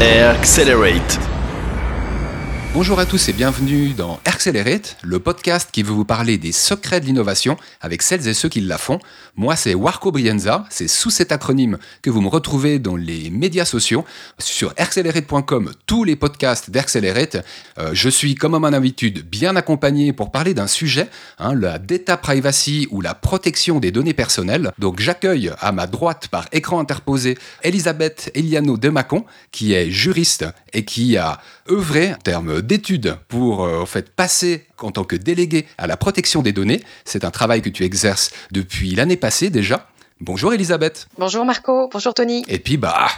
Accelerate. Bonjour à tous et bienvenue dans Accelerate, le podcast qui veut vous parler des secrets de l'innovation avec celles et ceux qui la font. Moi, c'est Warco Brienza, c'est sous cet acronyme que vous me retrouvez dans les médias sociaux, sur accelerate.com, tous les podcasts d'Accelerate. Euh, je suis, comme à mon habitude, bien accompagné pour parler d'un sujet, hein, la data privacy ou la protection des données personnelles. Donc, j'accueille à ma droite, par écran interposé, Elisabeth Eliano Demacon, qui est juriste et qui a œuvré en termes d'études pour euh, en fait passer en tant que délégué à la protection des données. C'est un travail que tu exerces depuis l'année passée déjà. Bonjour Elisabeth. Bonjour Marco, bonjour Tony. Et puis bah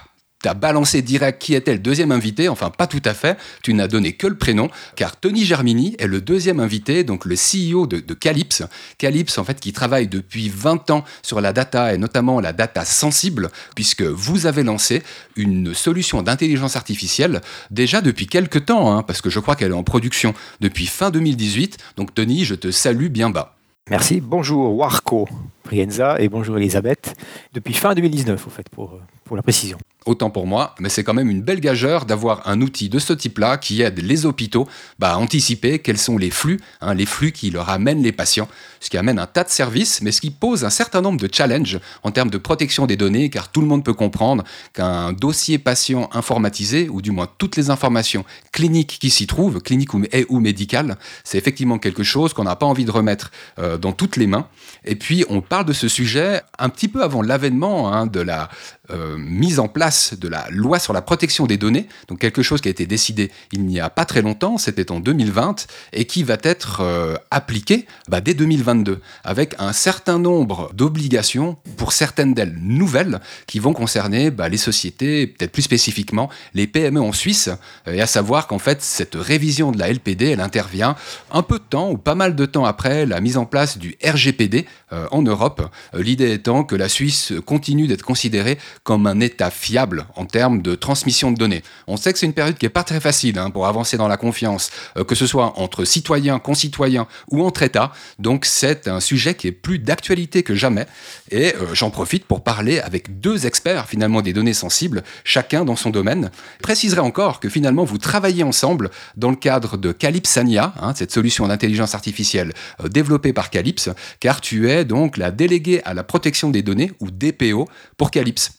tu as balancé direct qui était le deuxième invité, enfin pas tout à fait, tu n'as donné que le prénom, car Tony Germini est le deuxième invité, donc le CEO de, de Calypse. Calypse, en fait, qui travaille depuis 20 ans sur la data, et notamment la data sensible, puisque vous avez lancé une solution d'intelligence artificielle déjà depuis quelques temps, hein, parce que je crois qu'elle est en production depuis fin 2018. Donc Tony, je te salue bien bas. Merci. Bonjour Warco Brienza et bonjour Elisabeth. Depuis fin 2019, au fait, pour, pour la précision autant pour moi, mais c'est quand même une belle gageure d'avoir un outil de ce type-là qui aide les hôpitaux bah, à anticiper quels sont les flux, hein, les flux qui leur amènent les patients, ce qui amène un tas de services, mais ce qui pose un certain nombre de challenges en termes de protection des données, car tout le monde peut comprendre qu'un dossier patient informatisé, ou du moins toutes les informations cliniques qui s'y trouvent, cliniques ou, et, ou médicales, c'est effectivement quelque chose qu'on n'a pas envie de remettre euh, dans toutes les mains. Et puis on parle de ce sujet un petit peu avant l'avènement hein, de la euh, mise en place de la loi sur la protection des données, donc quelque chose qui a été décidé il n'y a pas très longtemps, c'était en 2020, et qui va être euh, appliqué bah, dès 2022, avec un certain nombre d'obligations, pour certaines d'elles nouvelles, qui vont concerner bah, les sociétés, peut-être plus spécifiquement les PME en Suisse, et à savoir qu'en fait cette révision de la LPD, elle intervient un peu de temps, ou pas mal de temps après la mise en place du RGPD euh, en Europe, l'idée étant que la Suisse continue d'être considérée comme un État fiable en termes de transmission de données. On sait que c'est une période qui n'est pas très facile hein, pour avancer dans la confiance, euh, que ce soit entre citoyens, concitoyens ou entre États. Donc c'est un sujet qui est plus d'actualité que jamais. Et euh, j'en profite pour parler avec deux experts finalement des données sensibles, chacun dans son domaine. Je préciserai encore que finalement vous travaillez ensemble dans le cadre de Calypsania, hein, cette solution d'intelligence artificielle euh, développée par Calypse, car tu es donc la déléguée à la protection des données ou DPO pour Calypse.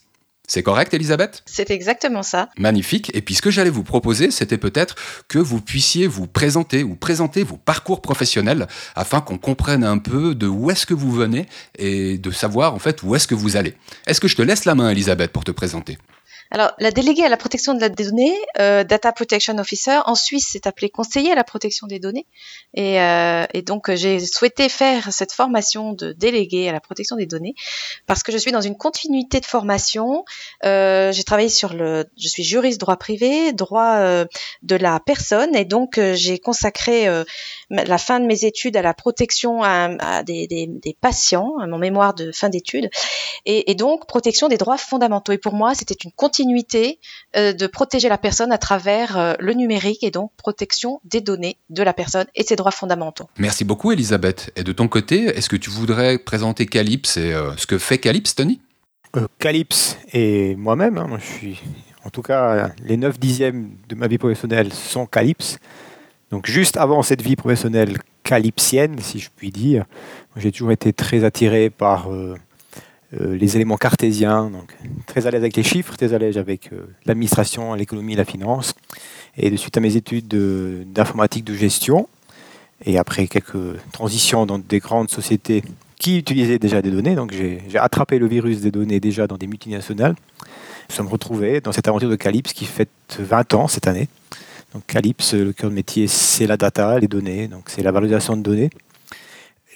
C'est correct, Elisabeth? C'est exactement ça. Magnifique. Et puis ce que j'allais vous proposer, c'était peut-être que vous puissiez vous présenter ou présenter vos parcours professionnels afin qu'on comprenne un peu de où est-ce que vous venez et de savoir en fait où est-ce que vous allez. Est-ce que je te laisse la main, Elisabeth, pour te présenter? Alors, la déléguée à la protection de la donnée, euh, Data Protection Officer, en Suisse, c'est appelé conseiller à la protection des données. Et, euh, et donc, j'ai souhaité faire cette formation de déléguée à la protection des données parce que je suis dans une continuité de formation. Euh, j'ai travaillé sur le, je suis juriste droit privé, droit euh, de la personne, et donc euh, j'ai consacré euh, la fin de mes études à la protection à, à des, des, des, patients, à mon mémoire de fin d'études, et, et donc protection des droits fondamentaux. Et pour moi, c'était une continuité continuité euh, de protéger la personne à travers euh, le numérique et donc protection des données de la personne et ses droits fondamentaux. Merci beaucoup Elisabeth. Et de ton côté, est-ce que tu voudrais présenter Calypse et euh, ce que fait Calypse, Tony? Calypse et moi-même, hein, moi je suis, en tout cas, les 9 dixièmes de ma vie professionnelle sont Calypse. Donc juste avant cette vie professionnelle calypsienne, si je puis dire, j'ai toujours été très attiré par euh, les éléments cartésiens, donc très à l'aise avec les chiffres, très à l'aise avec euh, l'administration, l'économie la finance. Et de suite à mes études d'informatique de, gestion, et après quelques transitions dans des grandes sociétés qui utilisaient déjà des données, donc j'ai attrapé le virus des données déjà dans des multinationales. Nous sommes retrouvés dans cette aventure de Calypse qui fête 20 ans cette année. Donc Calypse, le cœur de métier, c'est la data, les données, donc c'est la valorisation de données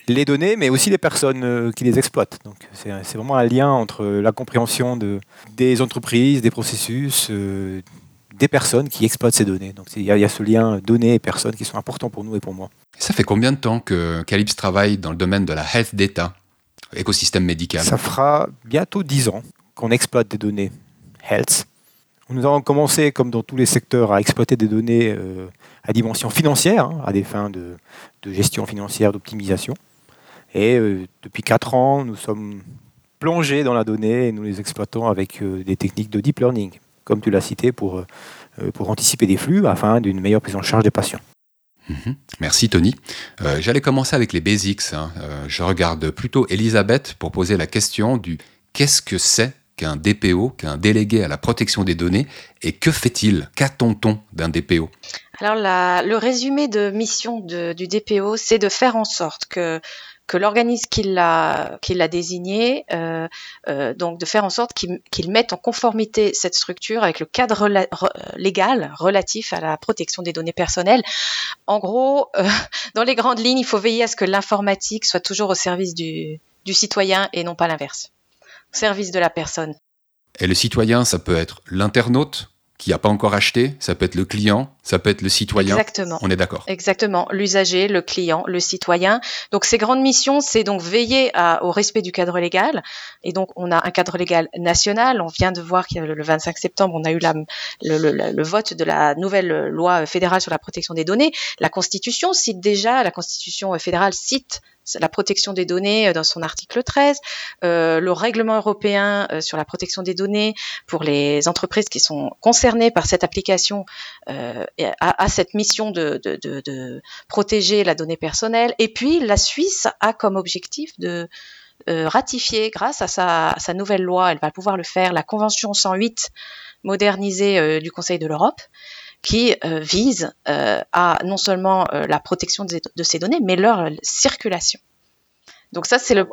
les données, mais aussi les personnes euh, qui les exploitent. Donc c'est vraiment un lien entre la compréhension de, des entreprises, des processus, euh, des personnes qui exploitent ces données. Donc il y, a ce lien données et personnes qui sont importants pour nous et pour moi. Ça fait combien de temps que Calypse travaille dans le domaine de la health data, écosystème médical? Ça fera bientôt 10 ans qu'on exploite des données health. Nous avons commencé, comme dans tous les secteurs, à exploiter des données euh, à dimension financière, hein, à des fins de, de gestion financière, d'optimisation. Et euh, depuis 4 ans, nous sommes plongés dans la donnée et nous les exploitons avec euh, des techniques de deep learning. comme tu l'as cité, pour, pour anticiper des flux afin d'une meilleure prise en charge des patients. Mhm. Merci Tony. J'allais commencer avec les basics. Hein. je regarde plutôt Elisabeth pour poser la question du qu'est-ce que c'est qu'un DPO, qu'un délégué à la protection des données, et que fait-il? Qu'attend-on d'un DPO Alors le résumé de mission du DPO, c'est de faire en sorte que que l'organisme qui l'a désigné, euh, euh, donc de faire en sorte qu'il mette en conformité cette structure avec le cadre légal relatif à la protection des données personnelles. En gros, euh, dans les grandes lignes, il faut veiller à ce que l'informatique soit toujours au service du, citoyen et non pas l'inverse service de la personne. Et le citoyen, ça peut être l'internaute qui n'a pas encore acheté, ça peut être le client, ça peut être le citoyen. Exactement. On est d'accord. Exactement. L'usager, le client, le citoyen. Donc ces grandes missions, c'est donc veiller au respect du cadre légal. Et donc on a un cadre légal national. On vient de voir qu'il le 25 septembre, on a eu la, le, le, vote de la nouvelle loi fédérale sur la protection des données. La Constitution cite déjà, la Constitution fédérale cite la protection des données euh, dans son article 13, euh, le règlement européen euh, sur la protection des données pour les entreprises qui sont concernées par cette application euh, a, cette mission de, de, de, de, protéger la donnée personnelle. Et puis la Suisse a comme objectif de euh, ratifier, grâce à sa, à sa, nouvelle loi, elle va pouvoir le faire, la Convention 108 modernisée du Conseil de l'Europe qui euh, vise euh, à non seulement euh, la protection de, ces données, mais leur circulation. Donc ça, c'est le...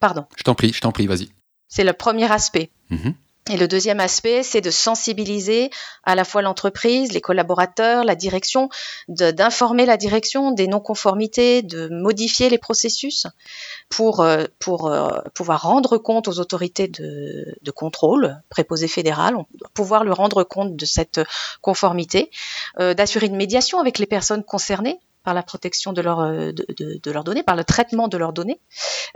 Pardon. Je t'en prie, je t'en prie, vas-y. C'est le premier aspect. Mm-hmm. Et le deuxième aspect, c'est de sensibiliser à la fois l'entreprise, les collaborateurs, la direction, d'informer la direction des non-conformités, de modifier les processus pour, euh, euh, pouvoir rendre compte aux autorités de, contrôle, préposées fédérales, pouvoir leur rendre compte de cette conformité, euh, d'assurer une médiation avec les personnes concernées par la protection euh, de, de, leurs données, par le traitement de leurs données,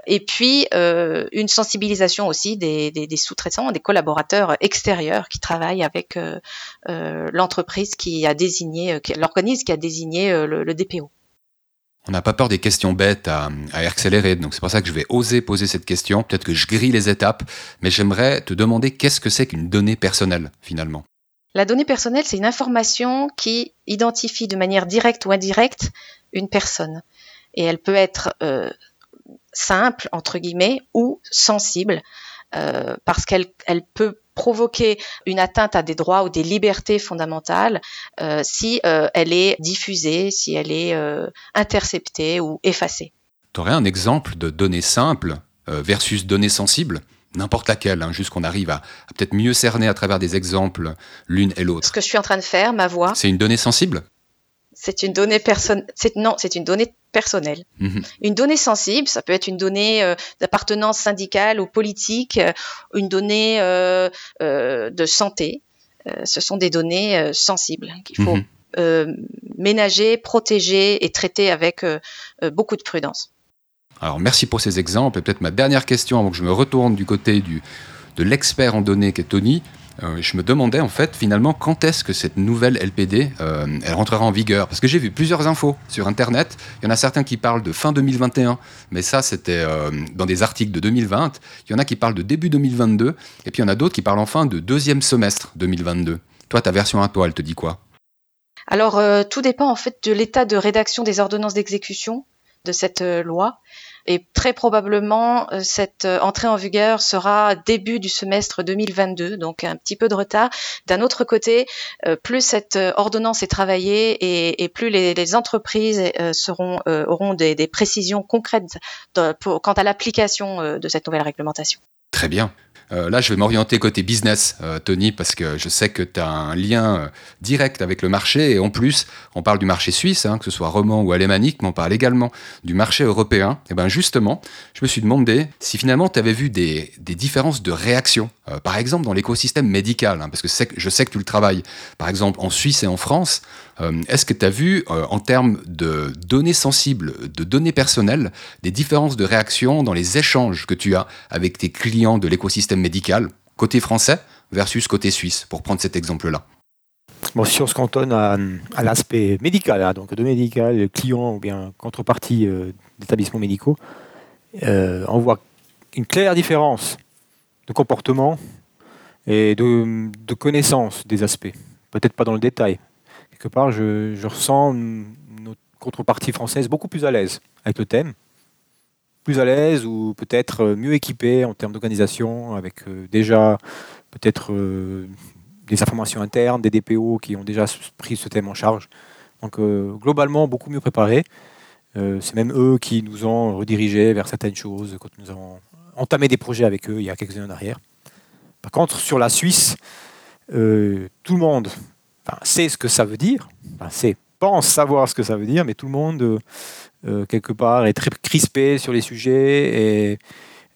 et puis euh, une sensibilisation aussi des, sous-traitants, des collaborateurs extérieurs qui travaillent avec euh, l'entreprise qui a désigné, l'organisme qui a désigné le, le DPO. On n'a pas peur des questions bêtes à, à accélérer, donc c'est pour ça que je vais oser poser cette question. Peut-être que je grille les étapes, mais j'aimerais te demander qu'est-ce que c'est qu'une donnée personnelle finalement? La donnée personnelle, c'est une information qui identifie de manière directe ou indirecte une personne. Et elle peut être euh, simple, entre guillemets, ou sensible, euh, parce qu'elle elle peut provoquer une atteinte à des droits ou des libertés fondamentales euh, si elle est diffusée, si elle est interceptée ou effacée. Tu aurais un exemple de données simples versus données sensibles n'importe laquelle, hein, juste qu'on arrive à, peut-être mieux cerner à travers des exemples l'une et l'autre. Ce que je suis en train de faire, ma voix. C'est une donnée sensible? C'est une donnée personnelle. Non, c'est une donnée personnelle. Mhm. Une donnée sensible, ça peut être une donnée euh, d'appartenance syndicale ou politique, euh, une donnée euh, de santé. ce sont des données sensibles qu'il faut mhm. ménager, protéger et traiter avec beaucoup de prudence. Alors merci pour ces exemples. Et peut-être ma dernière question avant que je me retourne du côté du, de l'expert en données qui est Tony. Euh, je me demandais en fait finalement quand est-ce que cette nouvelle LPD euh, elle rentrera en vigueur? Parce que j'ai vu plusieurs infos sur internet. Il y en a certains qui parlent de fin 2021 mais ça c'était euh, dans des articles de 2020 il y en a qui parlent de début 2022 et puis il y en a d'autres qui parlent enfin de deuxième semestre 2022 toi ta version à toi elle te dit quoi? Alors tout dépend en fait de l'état de rédaction des ordonnances d'exécution de cette loi et très probablement, euh, cette euh, entrée en vigueur sera début du semestre 2022, donc un petit peu de retard. D'un autre côté, euh, plus cette ordonnance est travaillée et, plus les, entreprises auront des, précisions concrètes quant à l'application de cette nouvelle réglementation. Très bien. Euh, là, je vais m'orienter côté business, euh, Tony, parce que je sais que tu as un lien euh, direct avec le marché. Et en plus, on parle du marché suisse, hein, que ce soit roman ou alémanique, mais on parle également du marché européen. Et bien justement, je me suis demandé si finalement tu avais vu des, différences de réaction, par exemple dans l'écosystème médical, hein, parce que je sais que tu le travailles, par exemple en Suisse et en France. Est-ce que tu as vu, en termes de données sensibles, de données personnelles, des différences de réaction dans les échanges que tu as avec tes clients de l'écosystème médical, côté français versus côté suisse, pour prendre cet exemple-là? Bon, si on se cantonne à, l'aspect médical, hein, donc de médical, client ou bien contrepartie euh, d'établissements médicaux, euh, on voit une claire différence de comportement et de, connaissance des aspects. Peut-être pas dans le détail. Quelque part, je, je ressens notre contrepartie française beaucoup plus à l'aise avec le thème, plus à l'aise ou peut-être mieux équipée en termes d'organisation, avec euh, déjà peut-être euh, des informations internes, des DPO qui ont déjà pris ce thème en charge. Donc euh, globalement, beaucoup mieux préparé. Euh, c'est même eux qui nous ont redirigés vers certaines choses quand nous avons entamé des projets avec eux il y a quelques années en arrière. Par contre, sur la Suisse, euh, tout le monde sait ce que ça veut dire, pense savoir ce que ça veut dire, mais tout le monde, euh, euh, quelque part, est très crispé sur les sujets et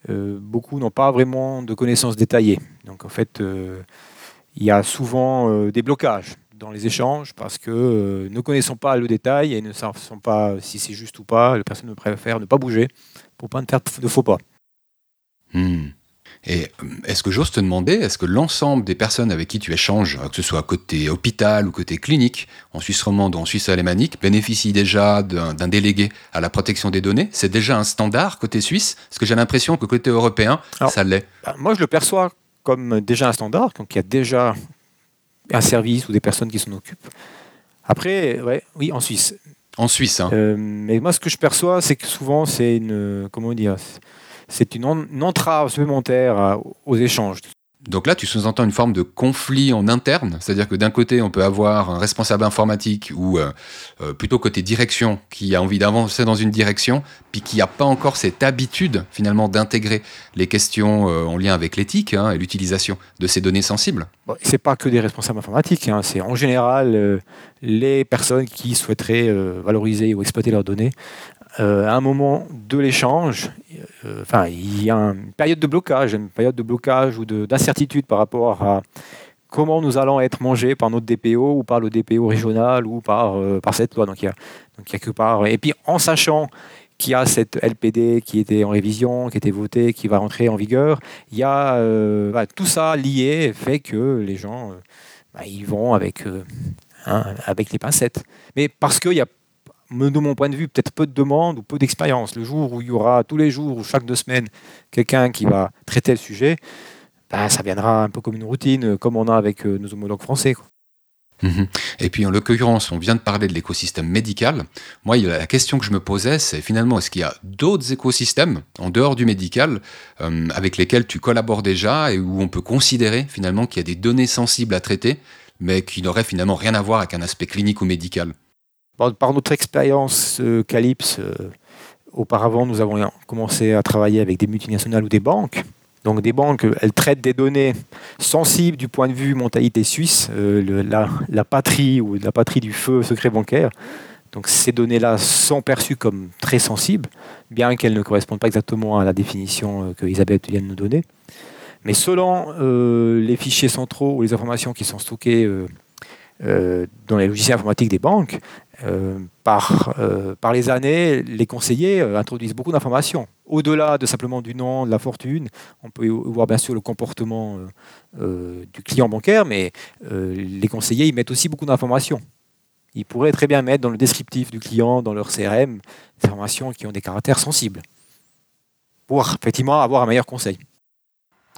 beaucoup n'ont pas vraiment de connaissances détaillées. Donc en fait, il y a souvent des blocages dans les échanges parce que ne connaissant pas le détail et ne savant pas si c'est juste ou pas, la personne préfère ne pas bouger pour pas ne faire de faux pas. Et euh, est-ce que j'ose te demander, est-ce que l'ensemble des personnes avec qui tu échanges, que ce soit côté hôpital ou côté clinique, en Suisse romande ou en Suisse alémanique, bénéficient déjà d'un délégué à la protection des données? C'est déjà un standard côté suisse? Parce que j'ai l'impression que côté européen, Alors, ça l'est. Bah, Moi, je le perçois comme déjà un standard, donc il y a déjà un service ou des personnes qui s'en occupent. Après, ouais, oui, en Suisse. En Suisse, hein. Euh, mais moi, ce que je perçois, c'est que souvent, c'est une, comment dire, c'est une, en- une entrave supplémentaire à- aux échanges. Donc là, tu sous-entends une forme de conflit en interne, c'est-à-dire que d'un côté, on peut avoir un responsable informatique ou euh, euh, plutôt côté direction qui a envie d'avancer dans une direction, puis qui n'a pas encore cette habitude finalement d'intégrer les questions euh, en lien avec l'éthique hein, et l'utilisation de ces données sensibles. Bon, c'est pas que des responsables informatiques, hein, c'est en général euh, les personnes qui souhaiteraient euh, valoriser ou exploiter leurs données. Euh, à un moment de l'échange, euh, enfin, il y a une période de blocage, une période de blocage ou de- d'incertitude par rapport à comment nous allons être mangés par notre DPO ou par le DPO régional ou par, euh, par cette loi. Donc, il y a, donc quelque part, et puis en sachant qu'il y a cette LPD qui était en révision, qui était votée, qui va rentrer en vigueur, il y a voilà, tout ça lié fait que les gens bah, ils vont avec, hein, avec les pincettes. Mais parce qu'il y a, de mon point de vue, peut-être peu de demandes ou peu d'expérience. Le jour où il y aura tous les jours ou chaque deux semaines quelqu'un qui va traiter le sujet, bah, ça viendra un peu comme une routine, euh, comme on a avec euh, nos homologues français. Mhm. Et puis en l'occurrence, on vient de parler de l'écosystème médical. Moi, la question que je me posais, c'est finalement, est-ce qu'il y a d'autres écosystèmes en dehors du médical euh, avec lesquels tu collabores déjà et où on peut considérer finalement qu'il y a des données sensibles à traiter, mais qui n'auraient finalement rien à voir avec un aspect clinique ou médical? Par, notre expérience euh, Calypse, euh, auparavant, nous avons commencé à travailler avec des multinationales ou des banques. Donc des banques, elles traitent des données sensibles du point de vue mentalité suisse, euh, la, patrie ou la patrie du feu secret bancaire. Donc ces données-là sont perçues comme très sensibles, bien qu'elles ne correspondent pas exactement à la définition que Elisabeth vient de nous donner. Mais selon les fichiers centraux ou les informations qui sont stockées dans les logiciels informatiques des banques, euh, par, euh, par les années, les conseillers euh, introduisent beaucoup d'informations. Au-delà de simplement du nom, de la fortune, on peut y voir bien sûr le comportement euh, euh, du client bancaire, mais euh, les conseillers ils mettent aussi beaucoup d'informations. Ils pourraient très bien mettre dans le descriptif du client, dans leur CRM, des informations qui ont des caractères sensibles, pour effectivement avoir un meilleur conseil.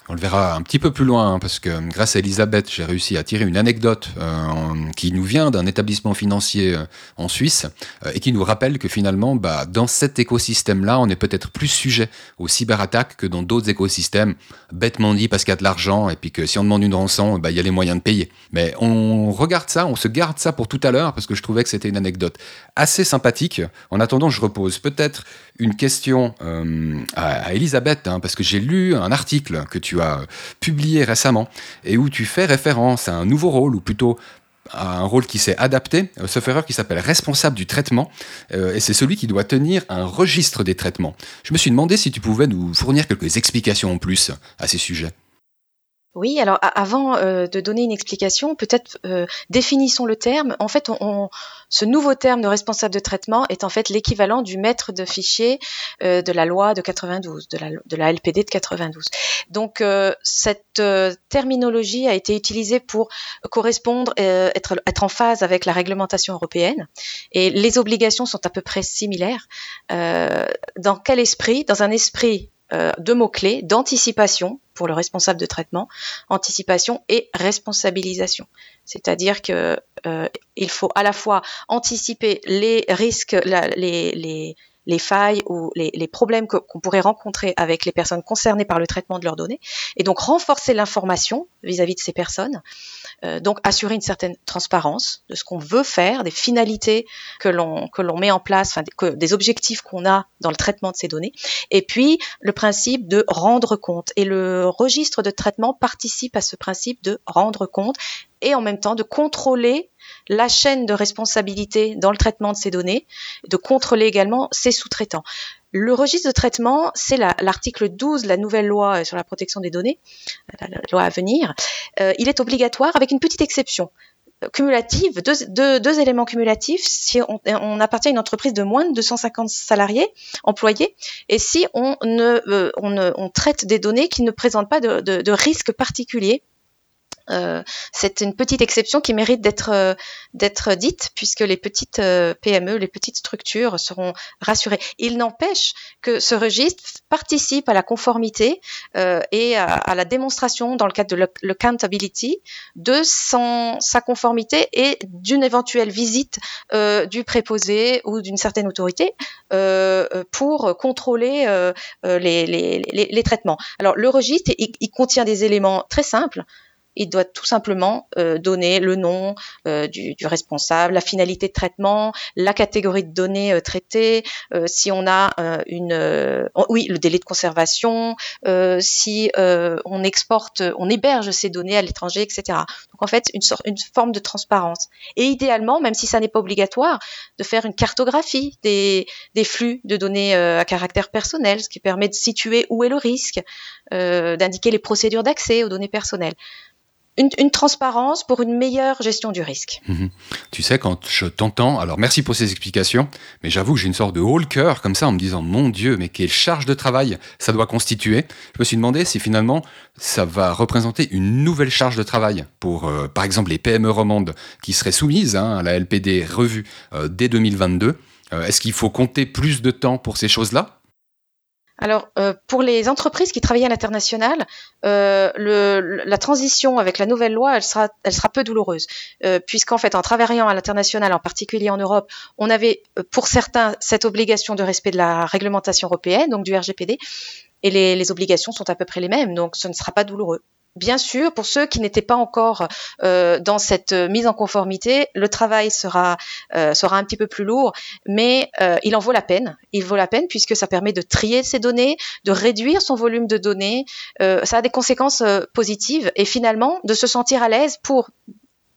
On le verra un petit peu plus loin, hein, parce que euh, grâce à Elisabeth, j'ai réussi à tirer une anecdote euh, qui nous vient d'un établissement financier euh, en Suisse et qui nous rappelle que finalement, bah, dans cet écosystème-là, on est peut-être plus sujet aux cyberattaques que dans d'autres écosystèmes, bêtement dit parce qu'il y a de l'argent et puis que si on demande une rançon, bah, il y a les moyens de payer. Mais on regarde ça, on se garde ça pour tout à l'heure parce que je trouvais que c'était une anecdote assez sympathique. En attendant, je repose peut-être une question euh, à, Elisabeth, hein, parce que j'ai lu un article que tu as euh, publié récemment et où tu fais référence à un nouveau rôle, ou plutôt à un rôle qui s'est adapté, euh, sauf qui s'appelle responsable du traitement, euh, et c'est celui qui doit tenir un registre des traitements. Je me suis demandé si tu pouvais nous fournir quelques explications en plus à ces sujets. Oui, alors avant euh, de donner une explication, peut-être euh, définissons le terme. En fait, ce nouveau terme de responsable de traitement est en fait l'équivalent du maître de fichier euh, de la loi de 92, de la, de la LPD de 92. Donc cette terminologie a été utilisée pour correspondre, être, être en phase avec la réglementation européenne, et les obligations sont à peu près similaires. Dans quel esprit? Dans un esprit deux mots-clés d'anticipation pour le responsable de traitement, anticipation et responsabilisation. C'est-à-dire que il faut à la fois anticiper les risques, les, les les failles ou les, les problèmes qu'on pourrait rencontrer avec les personnes concernées par le traitement de leurs données, et donc renforcer l'information vis-à-vis de ces personnes, euh, donc assurer une certaine transparence de ce qu'on veut faire, des finalités que l'on que l'on met en place, enfin des, des objectifs qu'on a dans le traitement de ces données, et puis le principe de rendre compte. Et le registre de traitement participe à ce principe de rendre compte et en même temps de contrôler la chaîne de responsabilité dans le traitement de ces données, de contrôler également ses sous-traitants. Le registre de traitement, c'est l'article 12 la nouvelle loi sur la protection des données, la, loi à venir. Euh, il est obligatoire avec une petite exception cumulative, deux, éléments cumulatifs, si on, appartient à une entreprise de moins de 250 salariés, employés, et si on, ne, euh, traite des données qui ne présentent pas de, de, de risque particulier euh, c'est une petite exception qui mérite d'être euh, dite puisque les petites euh, PME, les petites structures seront rassurées. Il n'empêche que ce registre participe à la conformité et à, la démonstration dans le cadre de l'accountability de sa conformité et d'une éventuelle visite du préposé ou d'une certaine autorité pour contrôler les, traitements. Alors le registre, il contient des éléments très simples il doit tout simplement euh, donner le nom euh, du, du, responsable, la finalité de traitement, la catégorie de données euh, traitées, euh, si on a une, oui, le délai de conservation, si on exporte, on héberge ces données à l'étranger, etc. Donc en fait, une, une forme de transparence. Et idéalement, même si ça n'est pas obligatoire, de faire une cartographie des, des flux de données à caractère personnel, ce qui permet de situer où est le risque, d'indiquer les procédures d'accès aux données personnelles une, transparence pour une meilleure gestion du risque. Mhm. Tu sais, quand je t'entends, alors merci pour ces explications, mais j'avoue que j'ai une sorte de haut le cœur comme ça en me disant, mon Dieu, mais quelle charge de travail ça doit constituer. Je me suis demandé si finalement ça va représenter une nouvelle charge de travail pour, euh, par exemple, les PME romandes qui seraient soumises hein, à la LPD revue euh, dès 2022. Euh, est-ce qu'il faut compter plus de temps pour ces choses-là? Alors, euh, pour les entreprises qui travaillent à l'international, euh, la transition avec la nouvelle loi, elle sera, elle sera peu douloureuse, euh, puisqu'en fait, en travaillant à l'international, en particulier en Europe, on avait pour certains cette obligation de respect de la réglementation européenne, donc du RGPD, et les, les obligations sont à peu près les mêmes, donc ce ne sera pas douloureux. Bien sûr, pour ceux qui n'étaient pas encore euh, dans cette mise en conformité, le travail sera euh, sera un petit peu plus lourd, mais euh, il en vaut la peine. Il vaut la peine puisque ça permet de trier ces données, de réduire son volume de données. ça a des conséquences positives et finalement de se sentir à l'aise pour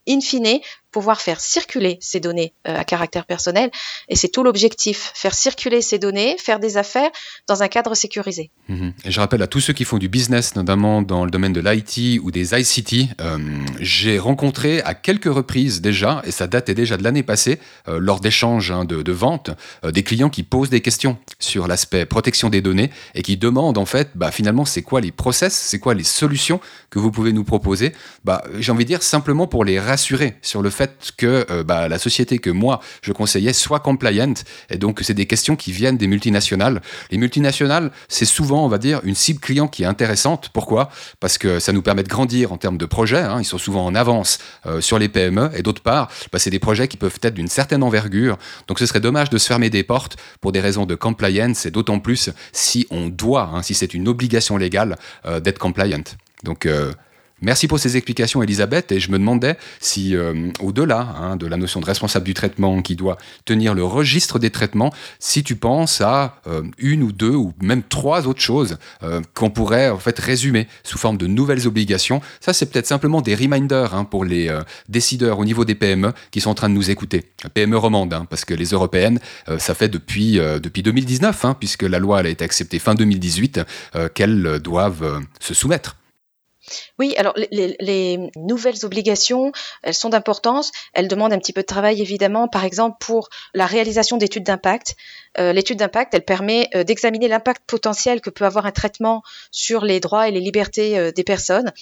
in fine, pouvoir faire circuler ces données euh, à caractère personnel. Et c'est tout l'objectif, faire circuler ces données, faire des affaires dans un cadre sécurisé. Mhm. Et je rappelle à tous ceux qui font du business, notamment dans le domaine de l'IT ou des ICT, euh, j'ai rencontré à quelques reprises déjà, et ça datait déjà de l'année passée, euh, lors d'échanges hein, de, de, vente, des clients qui posent des questions sur l'aspect protection des données et qui demandent en fait, bah, finalement, c'est quoi les process, c'est quoi les solutions que vous pouvez nous proposer? Bah, J'ai envie de dire simplement pour les rassurer sur le fait que euh, bah, la société que moi je conseillais soit compliant. Et donc, c'est des questions qui viennent des multinationales. Les multinationales, c'est souvent, on va dire, une cible client qui est intéressante. Pourquoi? Parce que ça nous permet de grandir en termes de projets. Hein. Ils sont souvent en avance euh, sur les PME. Et d'autre part, bah, c'est des projets qui peuvent être d'une certaine envergure. Donc, ce serait dommage de se fermer des portes pour des raisons de compliance. Et d'autant plus si on doit, hein, si c'est une obligation légale euh, d'être compliant. Donc, Merci pour ces explications, Elisabeth. Et je me demandais si, euh, au-delà hein, de la notion de responsable du traitement qui doit tenir le registre des traitements, si tu penses à euh, une ou deux ou même trois autres choses euh, qu'on pourrait en fait résumer sous forme de nouvelles obligations. Ça, c'est peut-être simplement des reminders hein, pour les décideurs au niveau des PME qui sont en train de nous écouter. PME romande, hein, parce que les européennes, ça fait depuis, depuis 2019, puisque la loi a été acceptée fin 2018, qu'elles doivent se soumettre. Oui, alors les, nouvelles obligations, elles sont d'importance. Elles demandent un petit peu de travail, évidemment. Par exemple, pour la réalisation d'études d'impact. Euh, l'étude d'impact, elle permet euh, d'examiner l'impact potentiel que peut avoir un traitement sur les droits et les libertés euh, des personnes.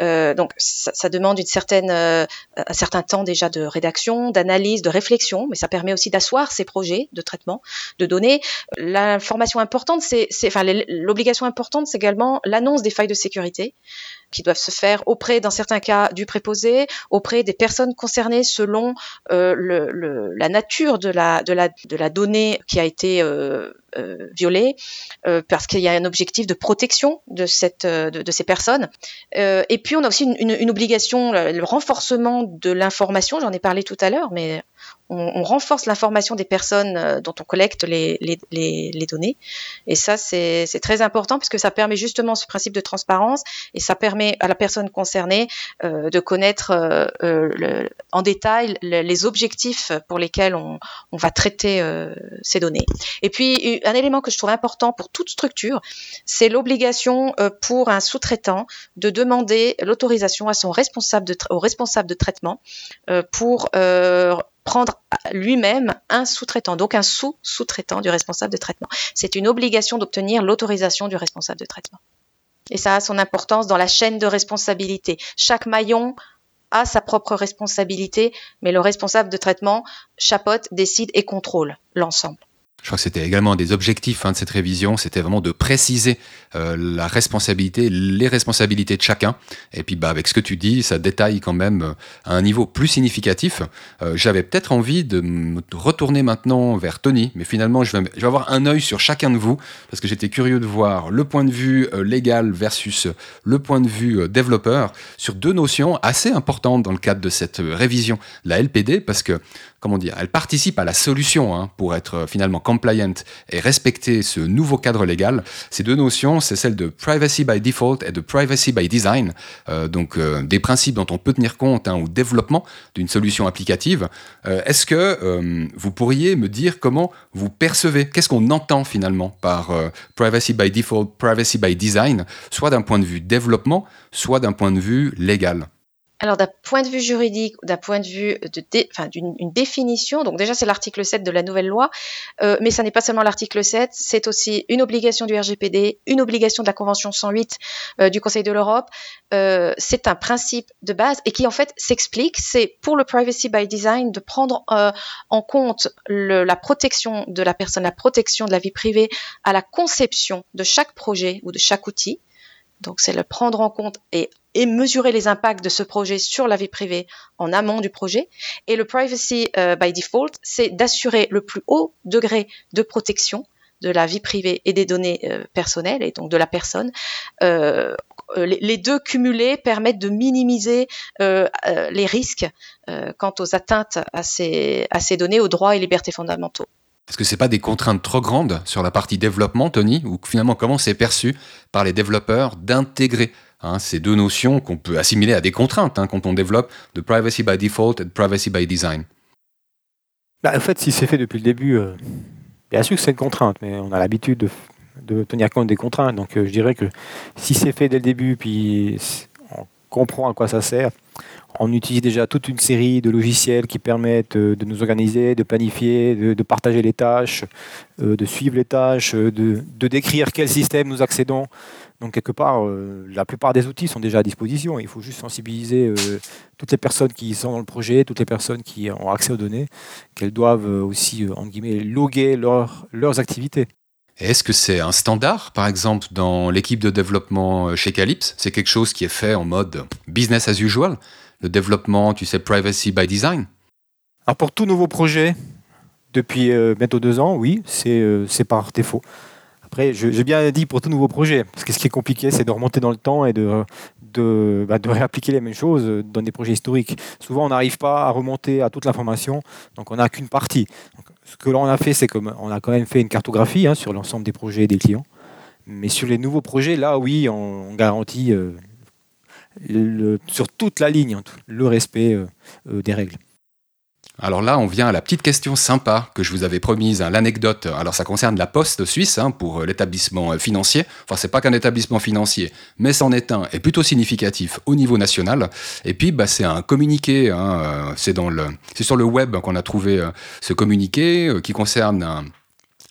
donc, ça, demande un certain temps déjà de rédaction, d'analyse, de réflexion, mais ça permet aussi d'asseoir ces projets de traitement de données. L'information importante, c'est, l'obligation importante, c'est également l'annonce des failles de sécurité qui doivent se faire auprès, dans certains cas, du préposé, auprès des personnes concernées selon la nature de la donnée qui a été euh, euh, violée, euh, parce qu'il y a un objectif de protection de, cette, de, ces personnes. Et puis on a aussi une obligation, le renforcement de l'information, j'en ai parlé tout à l'heure, mais on, renforce l'information des personnes euh, dont on collecte les, données. Et ça, c'est très important puisque ça permet justement ce principe de transparence et ça permet à la personne concernée euh, de connaître euh, en détail les objectifs pour lesquels on, on va traiter ces données. Et puis, un élément que je trouve important pour toute structure, c'est l'obligation pour un sous-traitant de demander l'autorisation à son responsable de au responsable de traitement pour prendre lui-même un sous-traitant, donc un sous-sous-traitant du responsable de traitement. C'est une obligation d'obtenir l'autorisation du responsable de traitement. Et ça a son importance dans la chaîne de responsabilité. Chaque maillon a sa propre responsabilité, mais le responsable de traitement chapote, décide et contrôle l'ensemble. Je crois que c'était également un des objectifs hein, de cette révision, c'était vraiment de préciser euh, la responsabilité, les responsabilités de chacun. Et puis, bah, avec ce que tu dis, ça détaille quand même euh, à un niveau plus significatif. Euh, J'avais peut-être envie de me retourner maintenant vers Tony, mais finalement, je vais, je vais avoir un œil sur chacun de vous parce que j'étais curieux de voir le point de vue légal versus le point de vue développeur sur deux notions assez importantes dans le cadre de cette révision, la LPD, parce que elle participe à la solution hein, pour être euh, finalement compliant et respecter ce nouveau cadre légal. Ces deux notions, c'est celle de privacy by default et de privacy by design, euh, donc euh, des principes dont on peut tenir compte hein, au développement d'une solution applicative. Est-ce que vous pourriez me dire comment vous percevez, qu'est-ce qu'on entend finalement par privacy by default, privacy by design, soit d'un point de vue développement, soit d'un point de vue légal? Alors d'un point de vue juridique, d'un point de vue de dé, enfin, d'une définition, donc déjà c'est l'article 7 de la nouvelle loi, euh, mais ça n'est pas seulement l'article 7, c'est aussi une obligation du RGPD, une obligation de la Convention 108 euh, du Conseil de l'Europe. Euh, c'est un principe de base et qui en fait s'explique, c'est pour le privacy by design de prendre euh, en compte le, la protection de la personne, la protection de la vie privée à la conception de chaque projet ou de chaque outil. Donc c'est le prendre en compte et, et, mesurer les impacts de ce projet sur la vie privée en amont du projet. Et le privacy uh, by default, c'est d'assurer le plus haut degré de protection de la vie privée et des données euh, personnelles et donc de la personne. Euh, les, deux cumulés permettent de minimiser euh, euh les risques euh, quant aux atteintes à ces, à ces données, aux droits et libertés fondamentaux. Est-ce que c'est pas des contraintes trop grandes sur la partie développement, Tony, ou finalement comment c'est perçu par les développeurs d'intégrer hein, ces deux notions qu'on peut assimiler à des contraintes hein, quand on développe de privacy by default et de privacy by design bah, En fait, si c'est fait depuis le début, euh, bien sûr que c'est une contrainte, mais on a l'habitude de, tenir compte des contraintes. Donc euh, je dirais que si c'est fait dès le début, puis on comprend à quoi ça sert, on utilise déjà toute une série de logiciels qui permettent euh, de nous organiser, de planifier, de, partager les tâches, de suivre les tâches, de, décrire quel système nous accédons. Donc quelque part, la plupart des outils sont déjà à disposition. Il faut juste sensibiliser toutes les personnes qui sont dans le projet, toutes les personnes qui ont accès aux données, qu'elles doivent aussi, en guillemets, loguer leur, leurs activités. Est-ce que c'est un standard, par exemple, dans l'équipe de développement chez Calypse? C'est quelque chose qui est fait en mode business as usual le développement, tu sais, privacy by design? Alors pour tout nouveau projet, depuis euh, bientôt deux ans, oui, c'est euh, par défaut. Après, j'ai bien dit pour tout nouveau projet, parce que ce qui est compliqué, c'est de remonter dans le temps et bah, de, réappliquer les mêmes choses dans des projets historiques. Souvent, on n'arrive pas à remonter à toute l'information, donc on n'a qu'une partie. Ce que l'on a fait, c'est qu'on a quand même fait une cartographie hein, sur l'ensemble des projets des clients. Mais sur les nouveaux projets, là, oui, on, garantit euh, sur toute la ligne, le respect euh, euh, des règles. Alors là, on vient à la petite question sympa que je vous avais promise, hein, l'anecdote. Alors ça concerne la Poste suisse hein, pour euh, l'établissement euh, financier. Enfin, c'est pas qu'un établissement financier, mais c'en est un et plutôt significatif au niveau national. Et puis, bah, c'est un communiqué. Hein, euh, c'est dans le, c'est sur le web qu'on a trouvé ce communiqué qui concerne un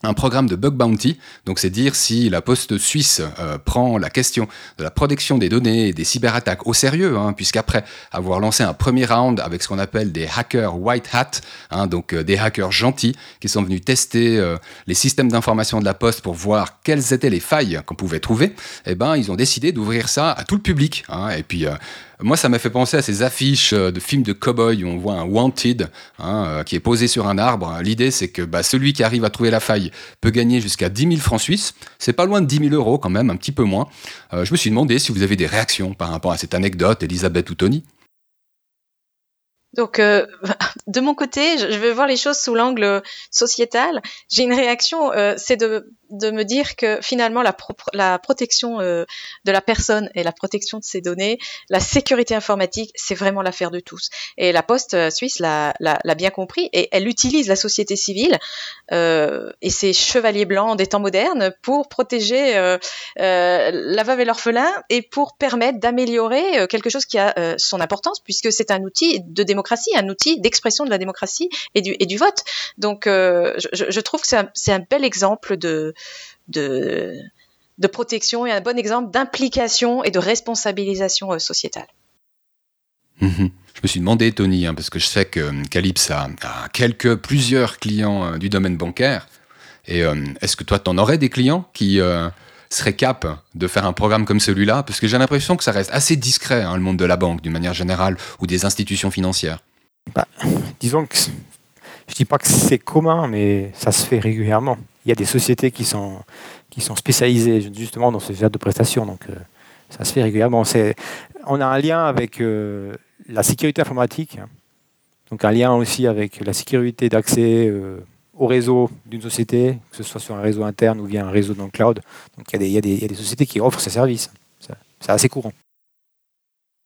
un programme de bug bounty. Donc c'est dire si la poste suisse euh, prend la question de la protection des données et des cyberattaques au sérieux, hein, puisqu'après avoir lancé un premier round avec ce qu'on appelle des hackers white hat, hein, donc euh, des hackers gentils qui sont venus tester euh, les systèmes d'information de la poste pour voir quelles étaient les failles qu'on pouvait trouver, eh ben ils ont décidé d'ouvrir ça à tout le public. Hein, et puis moi, ça m'a fait penser à ces affiches euh, de films de cow-boy où on voit un wanted hein, euh, qui est posé sur un arbre. L'idée, c'est que bah, celui qui arrive à trouver la faille peut gagner jusqu'à 10 000 francs suisses. C'est pas loin de 10 000 euros quand même, un petit peu moins. Euh, je me suis demandé si vous avez des réactions par rapport à cette anecdote, Elisabeth ou Tony. Donc, de mon côté, je vais voir les choses sous l'angle sociétal. J'ai une réaction, c'est de, de, me dire que finalement, la, la protection euh, de la personne et la protection de ses données, la sécurité informatique, c'est vraiment l'affaire de tous. Et la Poste suisse l'a bien compris et elle utilise la société civile et ses chevaliers blancs des temps modernes pour protéger la veuve et l'orphelin et pour permettre d'améliorer quelque chose qui a son importance puisque c'est un outil de démocratie un outil d'expression de la démocratie et du, et du vote. Donc, euh, je, trouve que c'est un, bel exemple de, de, de, protection et un bon exemple d'implication et de responsabilisation euh, sociétale. Mhm. Je me suis demandé, Tony, hein, parce que je sais que euh, Calypse a, quelques, plusieurs clients du domaine bancaire. Et est-ce que toi, tu en aurais des clients qui serait cap de faire un programme comme celui-là? Parce que j'ai l'impression que ça reste assez discret, hein, le monde de la banque, d'une manière générale, ou des institutions financières. Bah, disons que je dis pas que c'est commun, mais ça se fait régulièrement. Il y a des sociétés qui sont, qui sont spécialisées justement dans ce genre de prestations, donc euh, ça se fait régulièrement. On a un lien avec euh, la sécurité informatique, hein. donc un lien aussi avec la sécurité d'accès. Euh, au réseau d'une société, que ce soit sur un réseau interne ou via un réseau dans le cloud. Donc il y, a des sociétés qui offrent ces services. C'est assez courant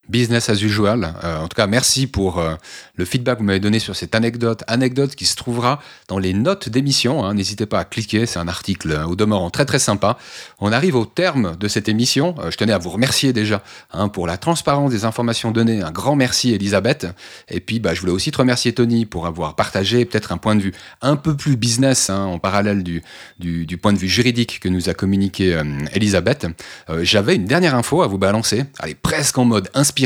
business as usual. Euh, en tout cas, merci pour euh, le feedback que vous m'avez donné sur cette anecdote. Anecdote qui se trouvera dans les notes d'émission. Hein. N'hésitez pas à cliquer, c'est un article euh, au demeurant très très sympa. On arrive au terme de cette émission. je tenais à vous remercier déjà hein, pour la transparence des informations données. Un grand merci Elisabeth. Et puis, bah, je voulais aussi te remercier Tony pour avoir partagé peut-être un point de vue un peu plus business hein, en parallèle du, du, du, point de vue juridique que nous a communiqué Elisabeth. J'avais une dernière info à vous balancer. Elle est presque en mode inspiration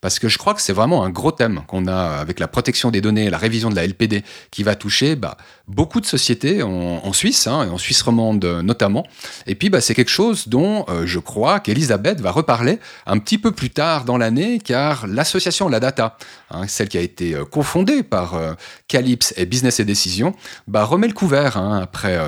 parce que je crois que c'est vraiment un gros thème qu'on a avec la protection des données, la révision de la LPD, qui va toucher bah, beaucoup de sociétés en, Suisse, hein, et en Suisse romande notamment. Et puis, bah, c'est quelque chose dont euh, je crois qu'Elisabeth va reparler un petit peu plus tard dans l'année, car l'association La Data, hein, celle qui a été euh, confondée par euh, Calypse et Business et Décision, bah, remet le couvert hein, après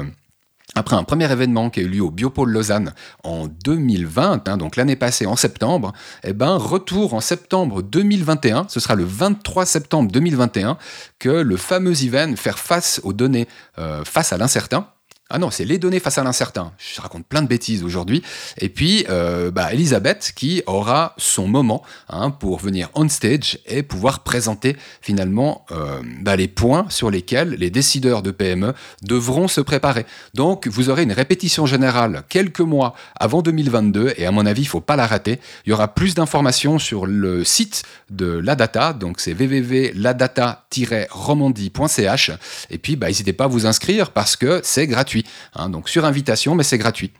après un premier événement qui a eu lieu au Biopôle Lausanne en 2020, hein, donc l'année passée en septembre, eh ben, retour en septembre 2021, ce sera le 23 septembre 2021 que le fameux event Faire face aux données euh, face à l'incertain, ah non, c'est les données face à l'incertain. Je raconte plein de bêtises aujourd'hui. Et puis, euh, bah, Elisabeth qui aura son moment hein, pour venir on stage et pouvoir présenter finalement euh, bah, les points sur lesquels les décideurs de PME devront se préparer. Donc, vous aurez une répétition générale quelques mois avant 2022 et à mon avis, il faut pas la rater. Il y aura plus d'informations sur le site de la data, donc c'est www.ladata-romandie.ch. Et puis, bah, n'hésitez pas à vous inscrire parce que c'est gratuit. Hein, donc sur invitation, mais c'est gratuit.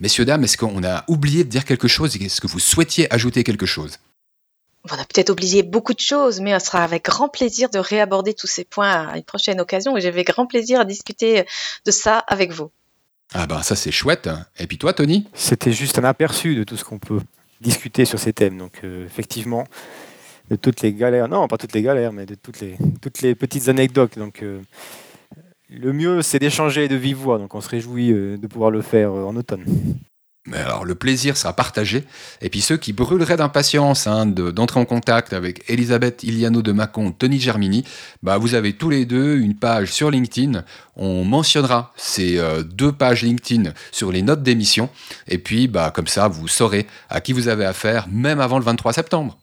Messieurs, dames, est-ce qu'on a oublié de dire quelque chose? Est-ce que vous souhaitiez ajouter quelque chose? On a peut-être oublié beaucoup de choses, mais on sera avec grand plaisir de réaborder tous ces points à une prochaine occasion et j'avais grand plaisir à discuter de ça avec vous. Ah ben ça c'est chouette. Et puis toi Tony? C'était juste un aperçu de tout ce qu'on peut discuter sur ces thèmes. Donc euh, effectivement, de toutes les galères, non pas toutes les galères, mais de toutes les, toutes les petites anecdotes. Donc euh, le mieux, c'est d'échanger de vive voix, donc on se réjouit euh, de pouvoir le faire euh, en automne. Mais alors, le plaisir sera partagé. Et puis ceux qui brûleraient d'impatience hein, d'entrer en contact avec Elisabeth Iliano de Macon, Tony Germini, bah, vous avez tous les deux une page sur LinkedIn. On mentionnera ces euh, deux pages LinkedIn sur les notes d'émission. Et puis, bah, comme ça, vous saurez à qui vous avez affaire, même avant le 23 septembre.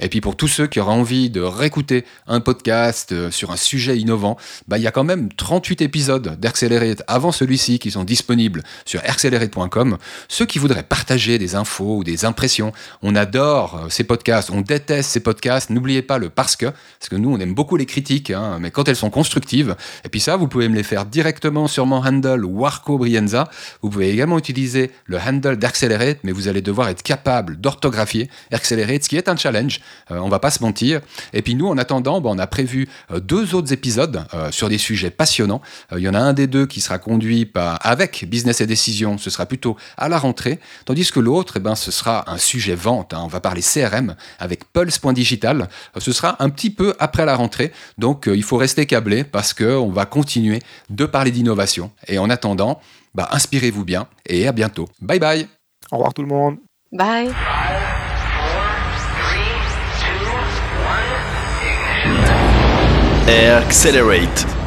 Et puis pour tous ceux qui auraient envie de réécouter un podcast euh, sur un sujet innovant, bah, il y a quand même 38 épisodes d'Accelerate avant celui-ci qui sont disponibles sur accelerate.com. Ceux qui voudraient partager des infos ou des impressions, on adore euh, ces podcasts, on déteste ces podcasts. N'oubliez pas le parce que, parce que nous on aime beaucoup les critiques, hein, mais quand elles sont constructives. Et puis ça, vous pouvez me les faire directement sur mon handle Warco Brienza. Vous pouvez également utiliser le handle d'Accelerate, mais vous allez devoir être capable d'orthographier Accelerate, ce qui est un challenge. Euh, on va pas se mentir. Et puis nous, en attendant, on a prévu euh, deux autres épisodes euh, sur des sujets passionnants. Il y en a un des deux qui sera conduit par, avec Business et Décision, ce sera plutôt à la rentrée, tandis que l'autre, eh ben, ce sera un sujet vente. Hein. On va parler CRM avec Pulse.digital. Ce sera un petit peu après la rentrée, donc il faut rester câblé parce qu'on va continuer de parler d'innovation. Et en attendant, bah, inspirez-vous bien et à bientôt. Bye bye. Au revoir tout le monde. Bye. Accelerate.